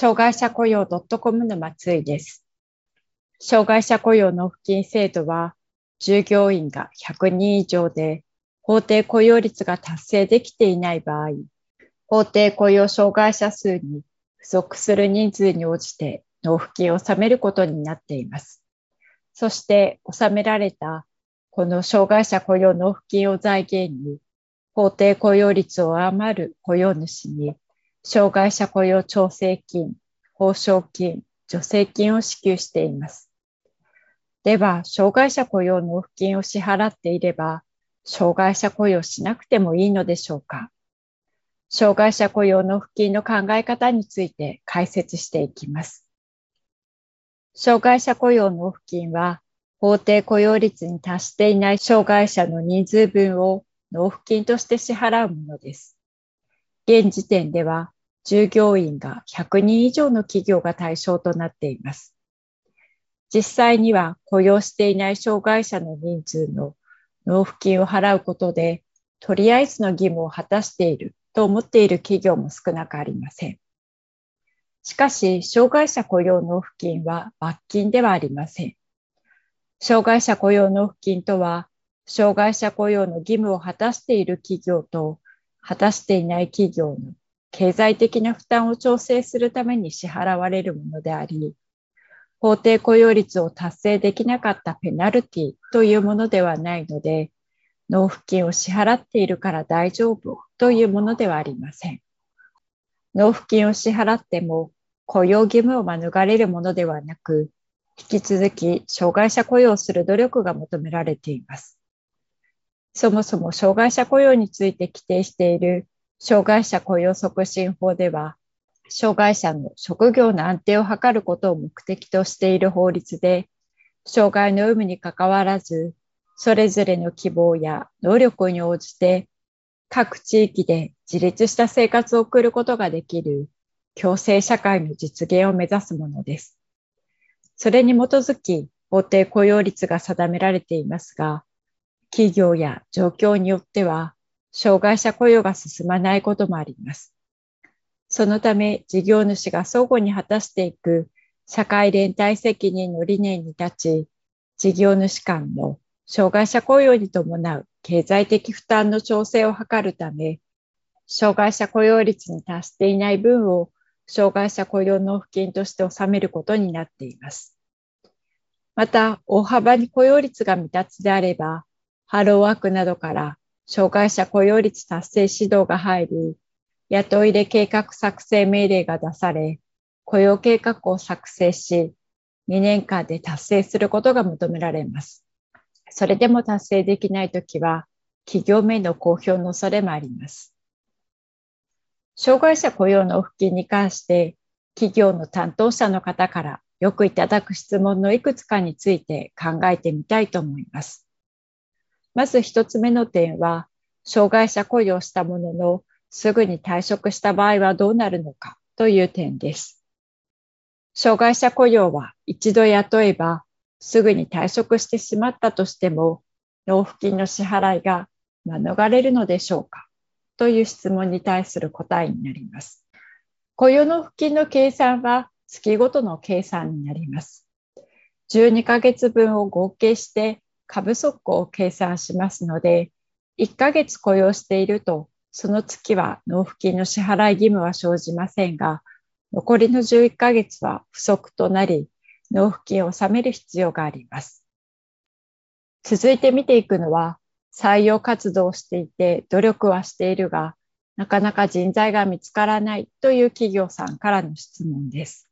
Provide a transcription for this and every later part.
障害者雇用 .com の松井です。障害者雇用納付金制度は、従業員が100人以上で法定雇用率が達成できていない場合、法定雇用障害者数に不足する人数に応じて納付金を納めることになっています。そして納められたこの障害者雇用納付金を財源に、法定雇用率を上回る雇用主に障害者雇用調整金、報奨金、助成金を支給しています。では、障害者雇用納付金を支払っていれば、障害者雇用しなくてもいいのでしょうか？障害者雇用納付金の考え方について解説していきます。障害者雇用納付金は、法定雇用率に達していない障害者の人数分を納付金として支払うものです。現時点では従業員が100人以上の企業が対象となっています。実際には雇用していない障害者の人数の納付金を払うことで、とりあえずの義務を果たしていると思っている企業も少なくありません。しかし、障害者雇用納付金は罰金ではありません。障害者雇用納付金とは、障害者雇用の義務を果たしている企業と果たしていない企業の経済的な負担を調整するために支払われるものであり、法定雇用率を達成できなかったペナルティというものではないので、納付金を支払っているから大丈夫というものではありません。納付金を支払っても雇用義務を免れるものではなく、引き続き障害者雇用する努力が求められています。そもそも障害者雇用について規定している障害者雇用促進法では、障害者の職業の安定を図ることを目的としている法律で、障害の有無にかかわらず、それぞれの希望や能力に応じて、各地域で自立した生活を送ることができる共生社会の実現を目指すものです。それに基づき、法定雇用率が定められていますが、企業や状況によっては、障害者雇用が進まないこともあります。そのため、事業主が相互に果たしていく社会連帯責任の理念に立ち、事業主間の障害者雇用に伴う経済的負担の調整を図るため、障害者雇用率に達していない分を障害者雇用納付金として納めることになっています。また、大幅に雇用率が未達であれば、ハローワークなどから障害者雇用率達成指導が入り、雇いで計画作成命令が出され、雇用計画を作成し、2年間で達成することが求められます。それでも達成できないときは、企業名の公表の恐れもあります。障害者雇用の付近に関して、企業の担当者の方からよくいただく質問のいくつかについて考えてみたいと思います。まず一つ目の点は、障害者雇用したものの、すぐに退職した場合はどうなるのかという点です。障害者雇用は一度雇えば、すぐに退職してしまったとしても、納付金の支払いが免れるのでしょうかという質問に対する答えになります。雇用納付金の計算は月ごとの計算になります。12ヶ月分を合計して過不足を計算しますので、1ヶ月雇用していると、その月は納付金の支払い義務は生じませんが、残りの11ヶ月は不足となり、納付金を納める必要があります。続いて見ていくのは、採用活動をしていて努力はしているが、なかなか人材が見つからないという企業さんからの質問です。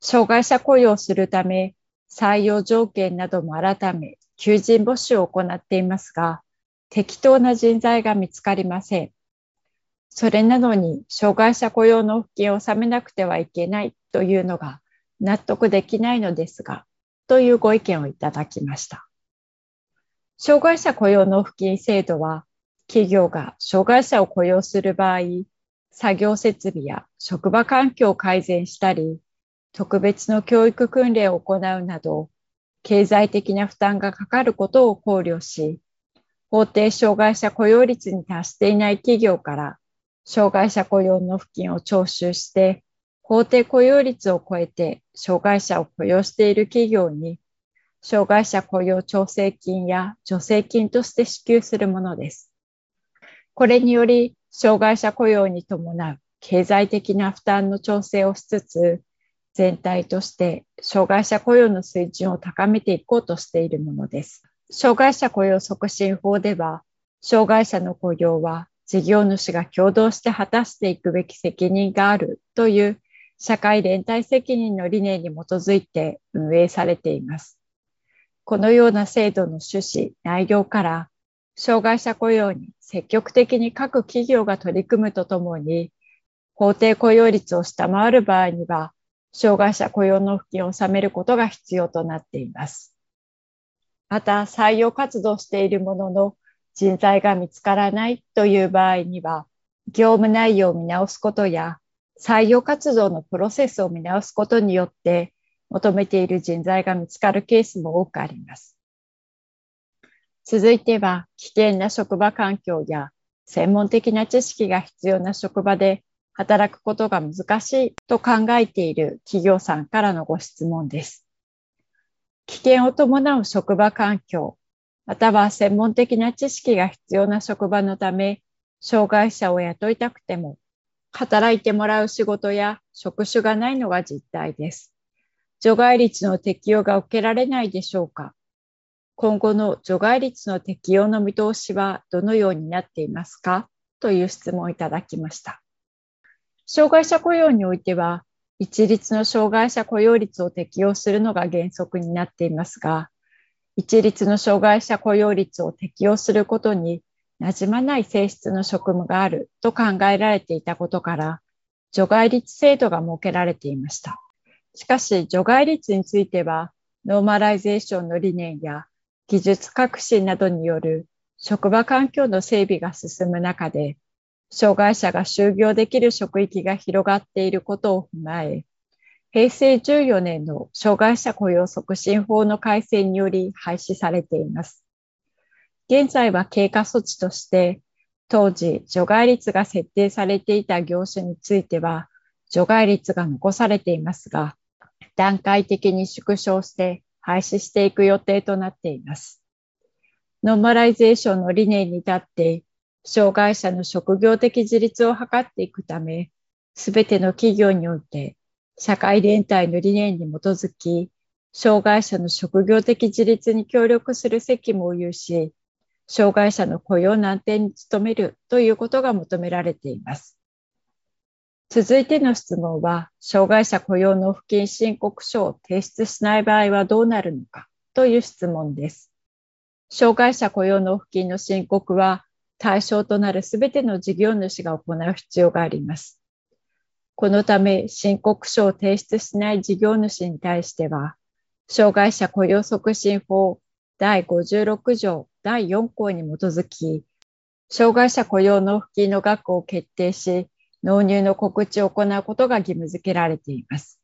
障害者雇用するため、採用条件なども改め、求人募集を行っていますが、適当な人材が見つかりません。それなのに、障害者雇用の付金を納めなくてはいけないというのが納得できないのですが、というご意見をいただきました。障害者雇用納付金制度は、企業が障害者を雇用する場合、作業設備や職場環境を改善したり、特別の教育訓練を行うなど、経済的な負担がかかることを考慮し、法定障害者雇用率に達していない企業から障害者雇用の付近を徴収して、法定雇用率を超えて障害者を雇用している企業に、障害者雇用調整金や助成金として支給するものです。これにより、障害者雇用に伴う経済的な負担の調整をしつつ、全体として障害者雇用の水準を高めていこうとしているものです。障害者雇用促進法では、障害者の雇用は事業主が共同して果たしていくべき責任があるという社会連帯責任の理念に基づいて運営されています。このような制度の趣旨、内容から、障害者雇用に積極的に各企業が取り組むとともに、法定雇用率を下回る場合には、障害者雇用の付近を納めることが必要となっています。また、採用活動しているものの人材が見つからないという場合には、業務内容を見直すことや、採用活動のプロセスを見直すことによって、求めている人材が見つかるケースも多くあります。続いては、危険な職場環境や専門的な知識が必要な職場で働くことが難しいと考えている企業さんからのご質問です。危険を伴う職場環境、または専門的な知識が必要な職場のため、障害者を雇いたくても、働いてもらう仕事や職種がないのが実態です。除外率の適用が受けられないでしょうか今後の除外率の適用の見通しはどのようになっていますか？という質問をいただきました。障害者雇用においては、一律の障害者雇用率を適用するのが原則になっていますが、一律の障害者雇用率を適用することに馴染まない性質の職務があると考えられていたことから、除外率制度が設けられていました。しかし、除外率については、ノーマライゼーションの理念や技術革新などによる職場環境の整備が進む中で、障害者が就業できる職域が広がっていることを踏まえ、平成14年の障害者雇用促進法の改正により廃止されています。現在は経過措置として、当時除外率が設定されていた業種については、除外率が残されていますが、段階的に縮小して廃止していく予定となっています。ノーマライゼーションの理念に立って、障害者の職業的自立を図っていくため、すべての企業において、社会連帯の理念に基づき、障害者の職業的自立に協力する責務を有し、障害者の雇用の安定に努めるということが求められています。続いての質問は、障害者雇用納付金申告書を提出しない場合はどうなるのかという質問です。障害者雇用納付金の申告は、対象となるすべての事業主が行う必要があります。このため、申告書を提出しない事業主に対しては、障害者雇用促進法第56条第4項に基づき、障害者雇用納付金の額を決定し、納入の告知を行うことが義務付けられています。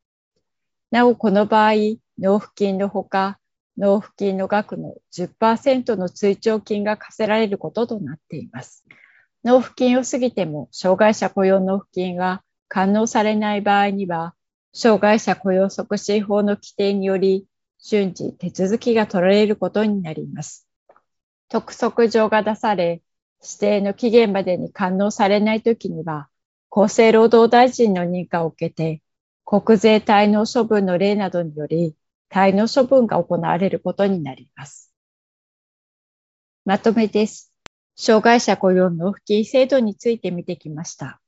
なお、この場合、納付金のほか、納付金の額の10%の追徴金が課せられることとなっています。納付金を過ぎても障害者雇用納付金が完納されない場合には、障害者雇用促進法の規定により、順次手続きが取られることになります。督促状が出され、指定の期限までに完納されないときには、厚生労働大臣の認可を受けて、国税滞納処分の例などにより滞納処分が行われることになります。まとめです。障害者雇用納付金制度について見てきました。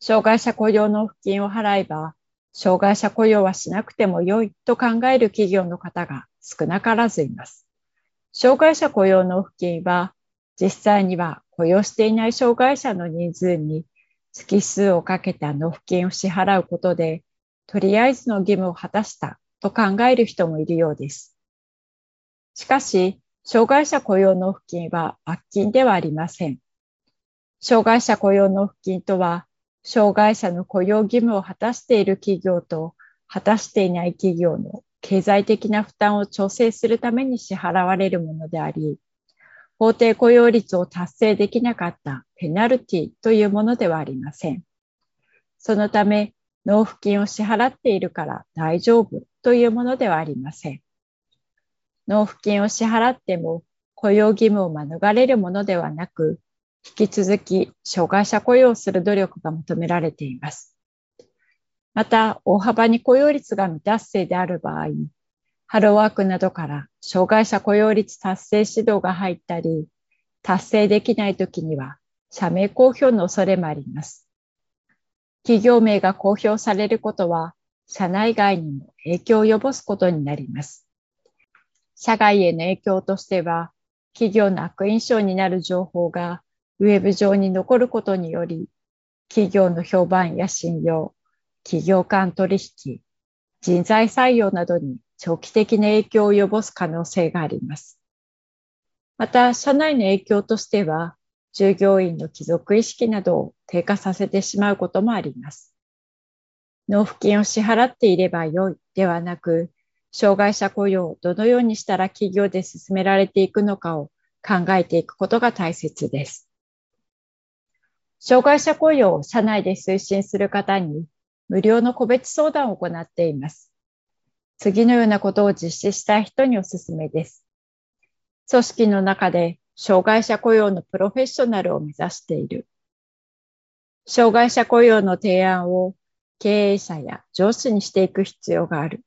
障害者雇用納付金を払えば、障害者雇用はしなくても良いと考える企業の方が少なからずいます。障害者雇用納付金は、実際には雇用していない障害者の人数に月数をかけた納付金を支払うことで、とりあえずの義務を果たしたと考える人もいるようです。しかし、障害者雇用納付金は罰金ではありません。障害者雇用納付金とは、障害者の雇用義務を果たしている企業と果たしていない企業の経済的な負担を調整するために支払われるものであり、法定雇用率を達成できなかったペナルティというものではありません。そのため、納付金を支払っているから大丈夫というものではありません。納付金を支払っても雇用義務を免れるものではなく、引き続き障害者雇用する努力が求められています。また、大幅に雇用率が未達成である場合、ハローワークなどから障害者雇用率達成指導が入ったり、達成できないときには社名公表の恐れもあります。企業名が公表されることは、社内外にも影響を及ぼすことになります。社外への影響としては、企業の悪印象になる情報がウェブ上に残ることにより、企業の評判や信用、企業間取引、人材採用などに長期的な影響を及ぼす可能性があります。また、社内の影響としては、従業員の帰属意識などを低下させてしまうこともあります。納付金を支払っていればよいではなく、障害者雇用をどのようにしたら企業で進められていくのかを考えていくことが大切です。障害者雇用を社内で推進する方に無料の個別相談を行っています。次のようなことを実施したい人におすすめです。組織の中で障害者雇用のプロフェッショナルを目指している。障害者雇用の提案を経営者や上司にしていく必要がある。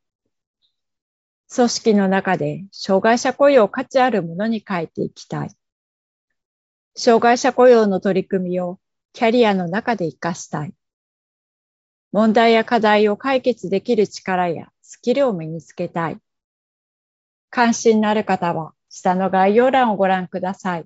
組織の中で障害者雇用を価値あるものに変えていきたい。障害者雇用の取り組みをキャリアの中で活かしたい。問題や課題を解決できる力やスキルを身につけたい。関心のある方は下の概要欄をご覧ください。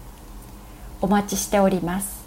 お待ちしております。